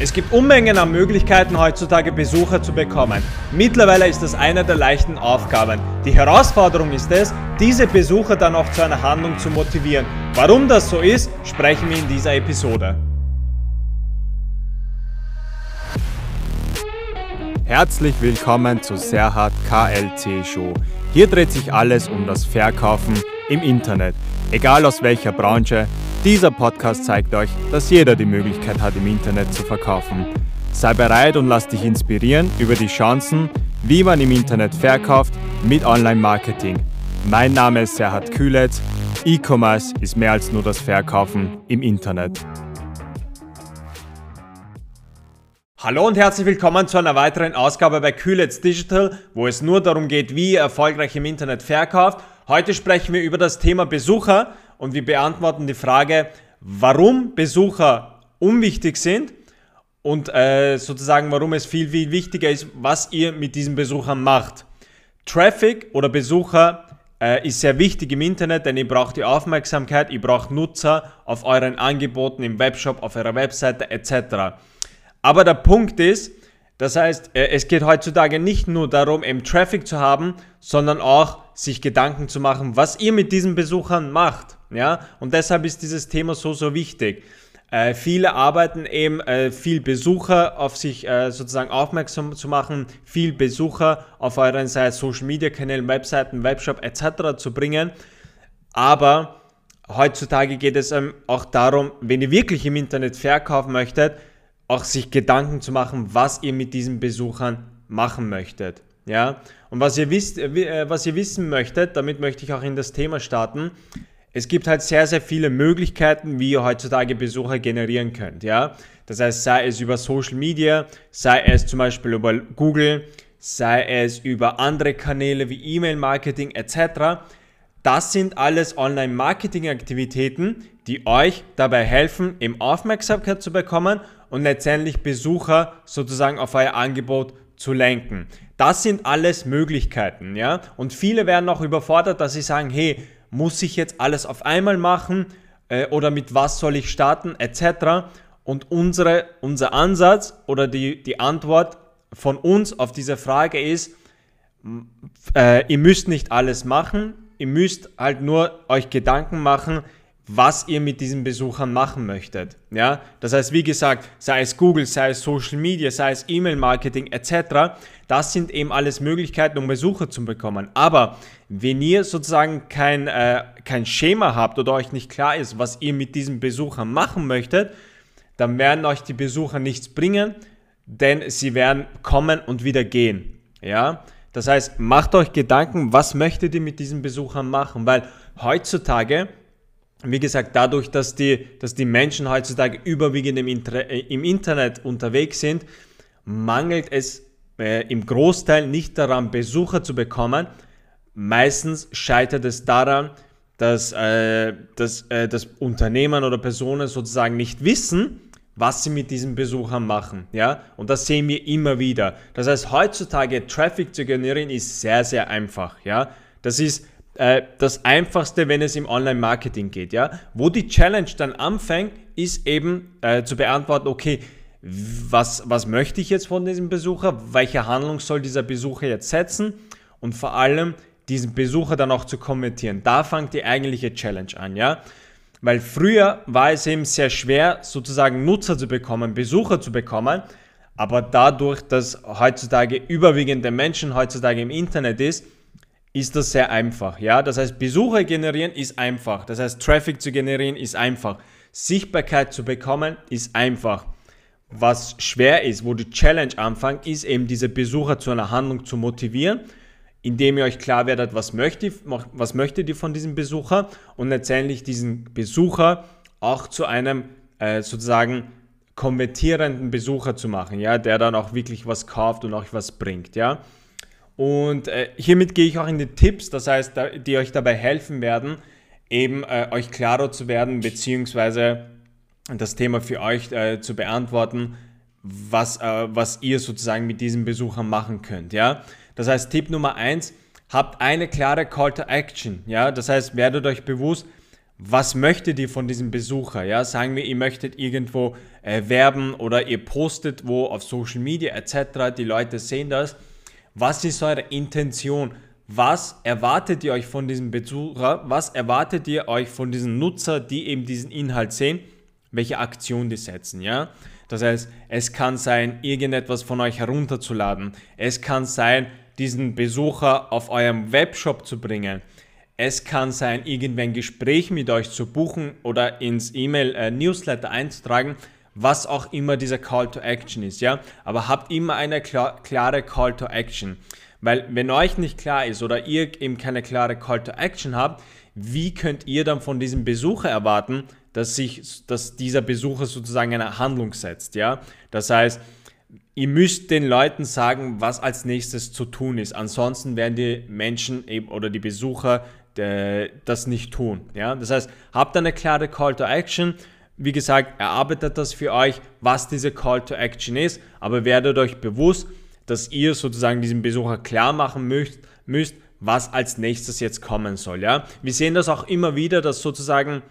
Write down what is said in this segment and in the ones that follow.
Es gibt Unmengen an Möglichkeiten heutzutage Besucher zu bekommen. Mittlerweile ist das eine der leichten Aufgaben. Die Herausforderung ist es, diese Besucher dann auch zu einer Handlung zu motivieren. Warum das so ist, sprechen wir in dieser Episode. Herzlich willkommen zu Serhat KLC Show. Hier dreht sich alles um das Verkaufen im Internet, egal aus welcher Branche, dieser Podcast zeigt euch, dass jeder die Möglichkeit hat, im Internet zu verkaufen. Sei bereit und lass dich inspirieren über die Chancen, wie man im Internet verkauft mit Online-Marketing. Mein Name ist Serhat Kühletz. E-Commerce ist mehr als nur das Verkaufen im Internet. Hallo und herzlich willkommen zu einer weiteren Ausgabe bei Kühlets Digital, wo es nur darum geht, wie ihr erfolgreich im Internet verkauft. Heute sprechen wir über das Thema Besucher und wir beantworten die Frage, warum Besucher unwichtig sind und äh, sozusagen warum es viel, viel wichtiger ist, was ihr mit diesen Besuchern macht. Traffic oder Besucher äh, ist sehr wichtig im Internet, denn ihr braucht die Aufmerksamkeit, ihr braucht Nutzer auf euren Angeboten im Webshop, auf eurer Webseite etc. Aber der Punkt ist, das heißt, äh, es geht heutzutage nicht nur darum, eben Traffic zu haben, sondern auch sich Gedanken zu machen, was ihr mit diesen Besuchern macht. Ja? Und deshalb ist dieses Thema so, so wichtig. Äh, viele arbeiten eben äh, viel Besucher auf sich äh, sozusagen aufmerksam zu machen, viel Besucher auf euren sei es Social Media Kanälen, Webseiten, Webshop etc. zu bringen. Aber heutzutage geht es ähm, auch darum, wenn ihr wirklich im Internet verkaufen möchtet, auch sich Gedanken zu machen, was ihr mit diesen Besuchern machen möchtet. Ja? Und was ihr, wisst, äh, was ihr wissen möchtet, damit möchte ich auch in das Thema starten, es gibt halt sehr, sehr viele Möglichkeiten, wie ihr heutzutage Besucher generieren könnt. Ja? Das heißt, sei es über Social Media, sei es zum Beispiel über Google, sei es über andere Kanäle wie E-Mail-Marketing etc. Das sind alles Online-Marketing-Aktivitäten, die euch dabei helfen, eben Aufmerksamkeit zu bekommen und letztendlich Besucher sozusagen auf euer Angebot zu lenken. Das sind alles Möglichkeiten, ja? Und viele werden auch überfordert, dass sie sagen, hey, muss ich jetzt alles auf einmal machen äh, oder mit was soll ich starten etc. Und unsere, unser Ansatz oder die, die Antwort von uns auf diese Frage ist, äh, ihr müsst nicht alles machen, ihr müsst halt nur euch Gedanken machen, was ihr mit diesen Besuchern machen möchtet. Ja? Das heißt, wie gesagt, sei es Google, sei es Social Media, sei es E-Mail-Marketing etc., das sind eben alles Möglichkeiten, um Besucher zu bekommen. Aber wenn ihr sozusagen kein, äh, kein Schema habt oder euch nicht klar ist, was ihr mit diesen Besuchern machen möchtet, dann werden euch die Besucher nichts bringen, denn sie werden kommen und wieder gehen. Ja? Das heißt, macht euch Gedanken, was möchtet ihr mit diesen Besuchern machen, weil heutzutage wie gesagt, dadurch, dass die, dass die Menschen heutzutage überwiegend im, Inter äh, im Internet unterwegs sind, mangelt es äh, im Großteil nicht daran, Besucher zu bekommen. Meistens scheitert es daran, dass, äh, dass äh, das Unternehmen oder Personen sozusagen nicht wissen, was sie mit diesen Besuchern machen. Ja? Und das sehen wir immer wieder. Das heißt, heutzutage Traffic zu generieren ist sehr, sehr einfach. Ja? Das ist äh, das Einfachste, wenn es im Online-Marketing geht. Ja? Wo die Challenge dann anfängt, ist eben äh, zu beantworten, okay, was, was möchte ich jetzt von diesem Besucher? Welche Handlung soll dieser Besucher jetzt setzen? Und vor allem diesen Besucher dann auch zu kommentieren. Da fängt die eigentliche Challenge an, ja? Weil früher war es eben sehr schwer, sozusagen Nutzer zu bekommen, Besucher zu bekommen. Aber dadurch, dass heutzutage überwiegende Menschen heutzutage im Internet ist, ist das sehr einfach. Ja? Das heißt, Besucher generieren ist einfach. Das heißt, Traffic zu generieren ist einfach. Sichtbarkeit zu bekommen ist einfach. Was schwer ist, wo die Challenge anfängt, ist eben diese Besucher zu einer Handlung zu motivieren, indem ihr euch klar werdet, was möchtet, was möchtet ihr von diesem Besucher und letztendlich diesen Besucher auch zu einem äh, sozusagen konvertierenden Besucher zu machen, ja, der dann auch wirklich was kauft und euch was bringt, ja. Und äh, hiermit gehe ich auch in die Tipps, das heißt, die euch dabei helfen werden, eben äh, euch klarer zu werden, beziehungsweise das Thema für euch äh, zu beantworten, was, äh, was ihr sozusagen mit diesen Besuchern machen könnt. Ja? Das heißt, Tipp Nummer eins: habt eine klare Call to Action. Ja? Das heißt, werdet euch bewusst, was möchtet ihr von diesem Besucher? Ja, sagen wir, ihr möchtet irgendwo äh, werben oder ihr postet wo auf Social Media etc. Die Leute sehen das. Was ist eure Intention? Was erwartet ihr euch von diesem Besucher? Was erwartet ihr euch von diesen Nutzer, die eben diesen Inhalt sehen? Welche Aktion die setzen? Ja, das heißt, es kann sein, irgendetwas von euch herunterzuladen. Es kann sein, diesen Besucher auf eurem Webshop zu bringen. Es kann sein, irgendwie ein Gespräch mit euch zu buchen oder ins E-Mail-Newsletter äh, einzutragen, was auch immer dieser Call to Action ist, ja. Aber habt immer eine klar, klare Call to Action. Weil wenn euch nicht klar ist oder ihr eben keine klare Call to Action habt, wie könnt ihr dann von diesem Besucher erwarten, dass sich, dass dieser Besucher sozusagen eine Handlung setzt, ja? Das heißt, ihr müsst den Leuten sagen, was als nächstes zu tun ist. Ansonsten werden die Menschen eben oder die Besucher äh, das nicht tun. Ja? Das heißt, habt eine klare Call to Action. Wie gesagt, erarbeitet das für euch, was diese Call to Action ist, aber werdet euch bewusst, dass ihr sozusagen diesem Besucher klar machen müsst, müsst was als nächstes jetzt kommen soll. Ja? Wir sehen das auch immer wieder, dass sozusagen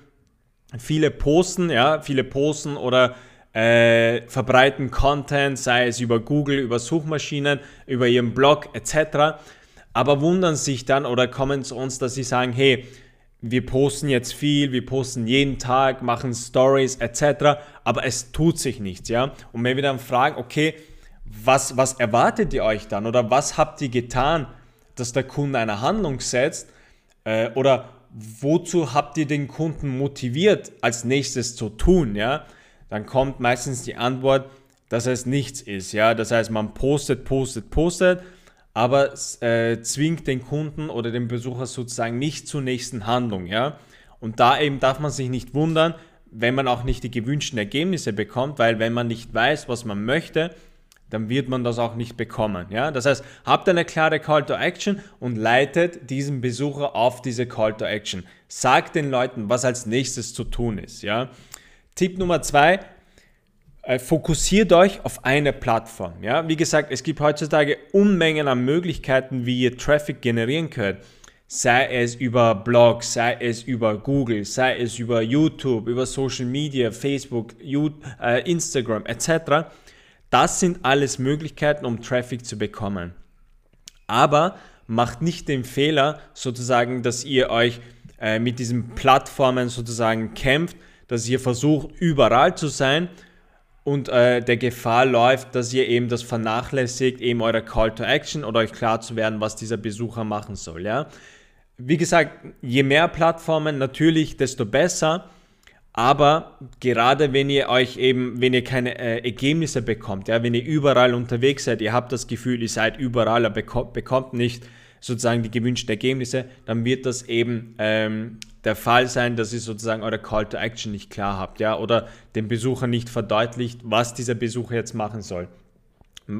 viele posten, ja, viele posten oder äh, verbreiten Content, sei es über Google, über Suchmaschinen, über ihren Blog etc aber wundern sich dann oder kommen zu uns, dass sie sagen, hey, wir posten jetzt viel, wir posten jeden Tag, machen Stories etc., aber es tut sich nichts, ja? Und wenn wir dann fragen, okay, was, was erwartet ihr euch dann oder was habt ihr getan, dass der Kunde eine Handlung setzt äh, oder wozu habt ihr den Kunden motiviert, als nächstes zu tun, ja? Dann kommt meistens die Antwort, dass es nichts ist, ja? Das heißt, man postet, postet, postet aber äh, zwingt den Kunden oder den Besucher sozusagen nicht zur nächsten Handlung. Ja? Und da eben darf man sich nicht wundern, wenn man auch nicht die gewünschten Ergebnisse bekommt, weil wenn man nicht weiß, was man möchte, dann wird man das auch nicht bekommen. Ja? Das heißt, habt eine klare Call to Action und leitet diesen Besucher auf diese Call to Action. Sagt den Leuten, was als nächstes zu tun ist. Ja? Tipp Nummer zwei, fokussiert euch auf eine Plattform. Ja? Wie gesagt, es gibt heutzutage Unmengen an Möglichkeiten, wie ihr Traffic generieren könnt. Sei es über Blogs, sei es über Google, sei es über YouTube, über Social Media, Facebook, äh, Instagram etc. Das sind alles Möglichkeiten, um Traffic zu bekommen. Aber macht nicht den Fehler, sozusagen, dass ihr euch äh, mit diesen Plattformen sozusagen kämpft, dass ihr versucht, überall zu sein und äh, der Gefahr läuft, dass ihr eben das vernachlässigt, eben euer Call to Action oder euch klar zu werden, was dieser Besucher machen soll. Ja? Wie gesagt, je mehr Plattformen natürlich, desto besser. Aber gerade wenn ihr euch eben, wenn ihr keine äh, Ergebnisse bekommt, ja, wenn ihr überall unterwegs seid, ihr habt das Gefühl, ihr seid überall, aber bekommt, bekommt nicht sozusagen die gewünschten Ergebnisse, dann wird das eben ähm, der Fall sein, dass ihr sozusagen eure Call to Action nicht klar habt, ja, oder dem Besucher nicht verdeutlicht, was dieser Besucher jetzt machen soll.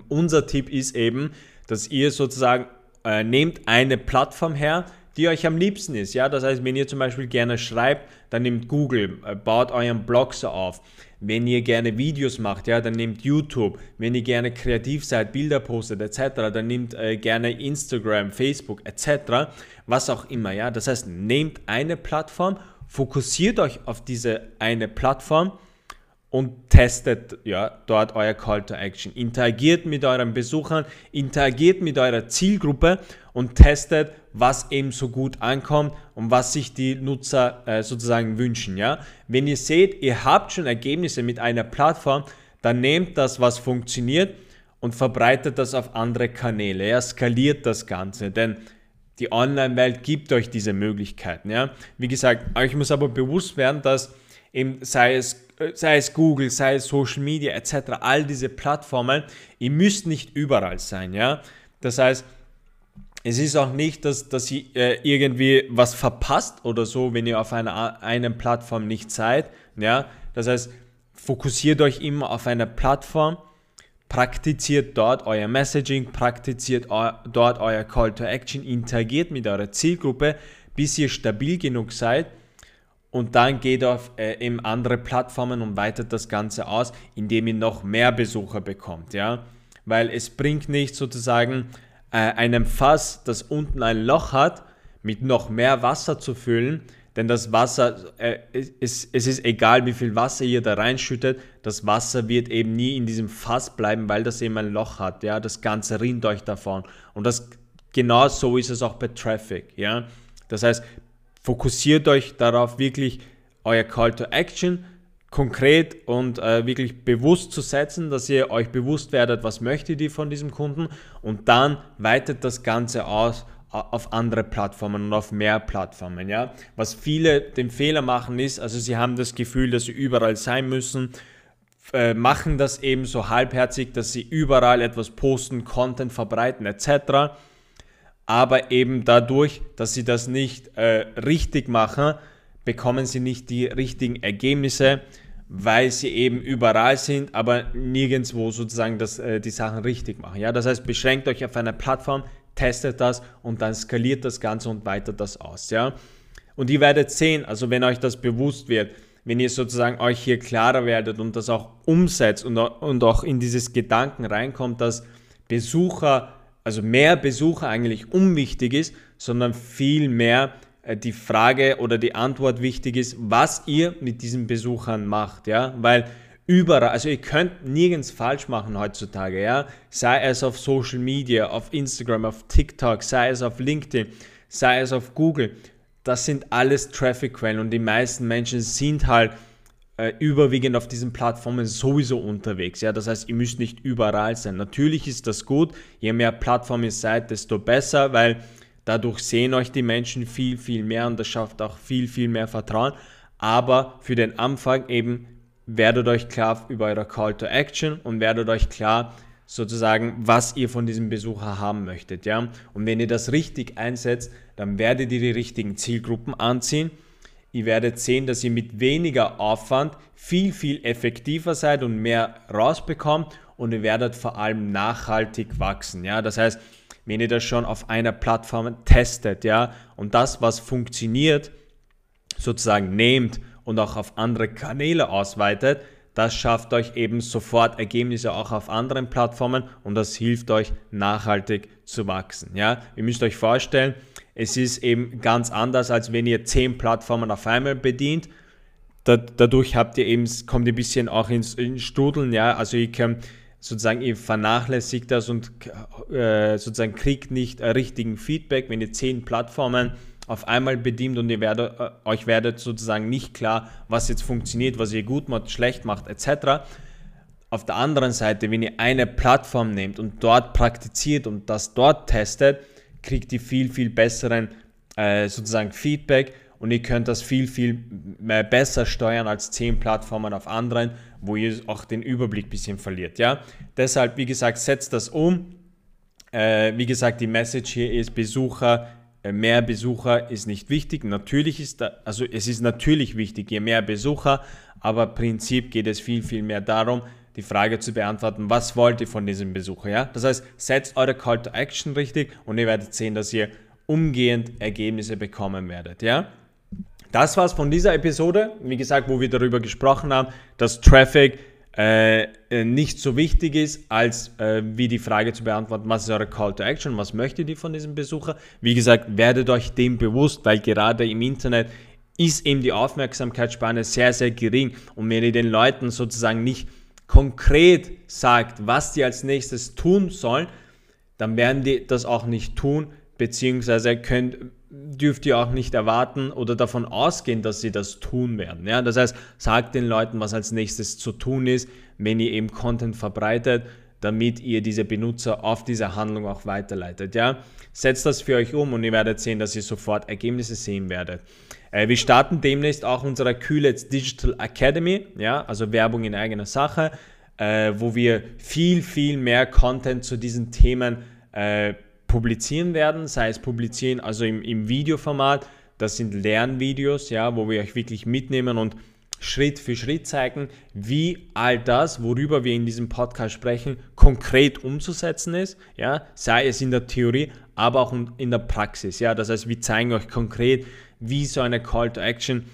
Unser Tipp ist eben, dass ihr sozusagen äh, nehmt eine Plattform her, die euch am liebsten ist. Ja? Das heißt, wenn ihr zum Beispiel gerne schreibt, dann nehmt Google, äh, baut euren Blog so auf. Wenn ihr gerne Videos macht, ja, dann nehmt YouTube. Wenn ihr gerne kreativ seid, Bilder postet etc., dann nehmt äh, gerne Instagram, Facebook etc., was auch immer. Ja? Das heißt, nehmt eine Plattform, fokussiert euch auf diese eine Plattform und testet ja, dort euer Call to Action. Interagiert mit euren Besuchern, interagiert mit eurer Zielgruppe und testet, was eben so gut ankommt und was sich die Nutzer äh, sozusagen wünschen. Ja? Wenn ihr seht, ihr habt schon Ergebnisse mit einer Plattform, dann nehmt das, was funktioniert und verbreitet das auf andere Kanäle. Ja? Skaliert das Ganze, denn die Online-Welt gibt euch diese Möglichkeiten. Ja? Wie gesagt, euch muss aber bewusst werden, dass eben sei es sei es Google, sei es Social Media etc., all diese Plattformen, ihr müsst nicht überall sein, ja. Das heißt, es ist auch nicht, dass, dass ihr äh, irgendwie was verpasst oder so, wenn ihr auf einer eine Plattform nicht seid, ja. Das heißt, fokussiert euch immer auf eine Plattform, praktiziert dort euer Messaging, praktiziert eu dort euer Call to Action, interagiert mit eurer Zielgruppe, bis ihr stabil genug seid, und dann geht auf äh, eben andere Plattformen und weitet das Ganze aus, indem ihr noch mehr Besucher bekommt, ja, weil es bringt nicht sozusagen äh, einem Fass, das unten ein Loch hat, mit noch mehr Wasser zu füllen, denn das Wasser, äh, es, es ist egal, wie viel Wasser ihr da reinschüttet, das Wasser wird eben nie in diesem Fass bleiben, weil das eben ein Loch hat, ja, das Ganze rinnt euch davon. Und das, genau so ist es auch bei Traffic, ja. Das heißt, fokussiert euch darauf, wirklich euer Call to Action konkret und äh, wirklich bewusst zu setzen, dass ihr euch bewusst werdet, was möchtet ihr von diesem Kunden und dann weitet das Ganze aus auf andere Plattformen und auf mehr Plattformen. Ja? Was viele den Fehler machen ist, also sie haben das Gefühl, dass sie überall sein müssen, äh, machen das eben so halbherzig, dass sie überall etwas posten, Content verbreiten etc. Aber eben dadurch, dass sie das nicht äh, richtig machen, bekommen sie nicht die richtigen Ergebnisse, weil sie eben überall sind, aber nirgendwo sozusagen das, äh, die Sachen richtig machen. Ja? Das heißt, beschränkt euch auf eine Plattform, testet das und dann skaliert das Ganze und weitet das aus. Ja? Und ihr werdet sehen, also wenn euch das bewusst wird, wenn ihr sozusagen euch hier klarer werdet und das auch umsetzt und, und auch in dieses Gedanken reinkommt, dass Besucher, also mehr Besucher eigentlich unwichtig ist, sondern viel mehr äh, die Frage oder die Antwort wichtig ist, was ihr mit diesen Besuchern macht, ja, weil überall, also ihr könnt nirgends falsch machen heutzutage, ja, sei es auf Social Media, auf Instagram, auf TikTok, sei es auf LinkedIn, sei es auf Google, das sind alles Traffic-Quellen und die meisten Menschen sind halt äh, überwiegend auf diesen Plattformen sowieso unterwegs. Ja, das heißt, ihr müsst nicht überall sein. Natürlich ist das gut, je mehr Plattformen ihr seid, desto besser, weil Dadurch sehen euch die Menschen viel, viel mehr und das schafft auch viel, viel mehr Vertrauen. Aber für den Anfang eben werdet euch klar über eure Call to Action und werdet euch klar sozusagen, was ihr von diesem Besucher haben möchtet. Ja? Und wenn ihr das richtig einsetzt, dann werdet ihr die richtigen Zielgruppen anziehen. Ihr werdet sehen, dass ihr mit weniger Aufwand viel, viel effektiver seid und mehr rausbekommt und ihr werdet vor allem nachhaltig wachsen. Ja? Das heißt, wenn ihr das schon auf einer Plattform testet, ja, und das, was funktioniert, sozusagen nehmt und auch auf andere Kanäle ausweitet, das schafft euch eben sofort Ergebnisse auch auf anderen Plattformen und das hilft euch nachhaltig zu wachsen. Ja? Ihr müsst euch vorstellen, es ist eben ganz anders, als wenn ihr zehn Plattformen auf einmal bedient. dadurch habt ihr eben, kommt ein bisschen auch ins, ins Studeln, ja, also ihr könnt sozusagen ihr vernachlässigt das und äh, sozusagen kriegt nicht richtigen Feedback, wenn ihr zehn Plattformen auf einmal bedient und ihr werdet, äh, euch werdet sozusagen nicht klar, was jetzt funktioniert, was ihr gut macht, schlecht macht, etc. Auf der anderen Seite, wenn ihr eine Plattform nehmt und dort praktiziert und das dort testet, kriegt ihr viel, viel besseren äh, sozusagen Feedback und ihr könnt das viel, viel besser steuern als zehn Plattformen auf anderen, wo ihr auch den Überblick ein bisschen verliert. Ja? Deshalb, wie gesagt, setzt das um. Äh, wie gesagt, die Message hier ist, Besucher, äh, mehr Besucher ist nicht wichtig. Natürlich ist da, also es ist natürlich wichtig, je mehr Besucher, aber im Prinzip geht es viel, viel mehr darum, die Frage zu beantworten, was wollt ihr von diesem Besucher? Ja? Das heißt, setzt eure Call to Action richtig und ihr werdet sehen, dass ihr umgehend Ergebnisse bekommen werdet. Ja? Das war's von dieser Episode. Wie gesagt, wo wir darüber gesprochen haben, dass Traffic äh, äh, nicht so wichtig ist, als äh, wie die Frage zu beantworten, was ist eure Call to Action, was möchtet ihr von diesem Besucher. Wie gesagt, werdet euch dem bewusst, weil gerade im Internet ist eben die Aufmerksamkeitsspanne sehr, sehr gering. Und wenn ihr den Leuten sozusagen nicht konkret sagt, was die als nächstes tun sollen, dann werden die das auch nicht tun, beziehungsweise könnt, dürft ihr auch nicht erwarten oder davon ausgehen, dass sie das tun werden. Ja? Das heißt, sagt den Leuten, was als nächstes zu tun ist, wenn ihr eben Content verbreitet, damit ihr diese Benutzer auf diese Handlung auch weiterleitet. Ja? Setzt das für euch um und ihr werdet sehen, dass ihr sofort Ergebnisse sehen werdet. Äh, wir starten demnächst auch unsere Kühlets Digital Academy, ja? also Werbung in eigener Sache, äh, wo wir viel, viel mehr Content zu diesen Themen äh, publizieren werden, sei es publizieren, also im, im Videoformat, das sind Lernvideos, ja, wo wir euch wirklich mitnehmen und Schritt für Schritt zeigen, wie all das, worüber wir in diesem Podcast sprechen, konkret umzusetzen ist, ja, sei es in der Theorie, aber auch in der Praxis, ja, das heißt, wir zeigen euch konkret, wie so eine Call to Action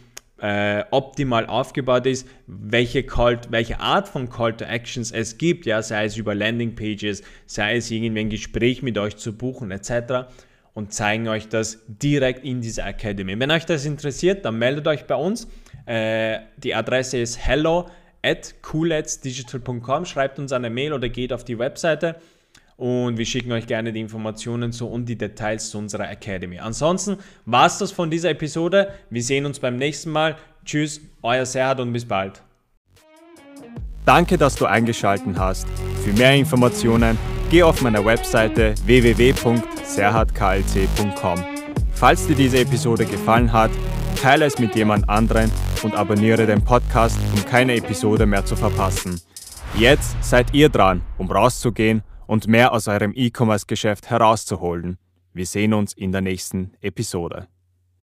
äh, optimal aufgebaut ist, welche, Call, welche Art von Call to Actions es gibt, ja, sei es über Landing Pages, sei es irgendwie ein Gespräch mit euch zu buchen etc. und zeigen euch das direkt in dieser Academy. Wenn euch das interessiert, dann meldet euch bei uns. Äh, die Adresse ist hello at cooletsdigital.com. Schreibt uns eine Mail oder geht auf die Webseite und wir schicken euch gerne die Informationen zu und die Details zu unserer Academy. Ansonsten war es das von dieser Episode. Wir sehen uns beim nächsten Mal. Tschüss, euer Serhat und bis bald. Danke, dass du eingeschaltet hast. Für mehr Informationen geh auf meiner Webseite www.serhatklc.com. Falls dir diese Episode gefallen hat, teile es mit jemand anderen und abonniere den Podcast, um keine Episode mehr zu verpassen. Jetzt seid ihr dran, um rauszugehen und mehr aus eurem E-Commerce-Geschäft herauszuholen. Wir sehen uns in der nächsten Episode.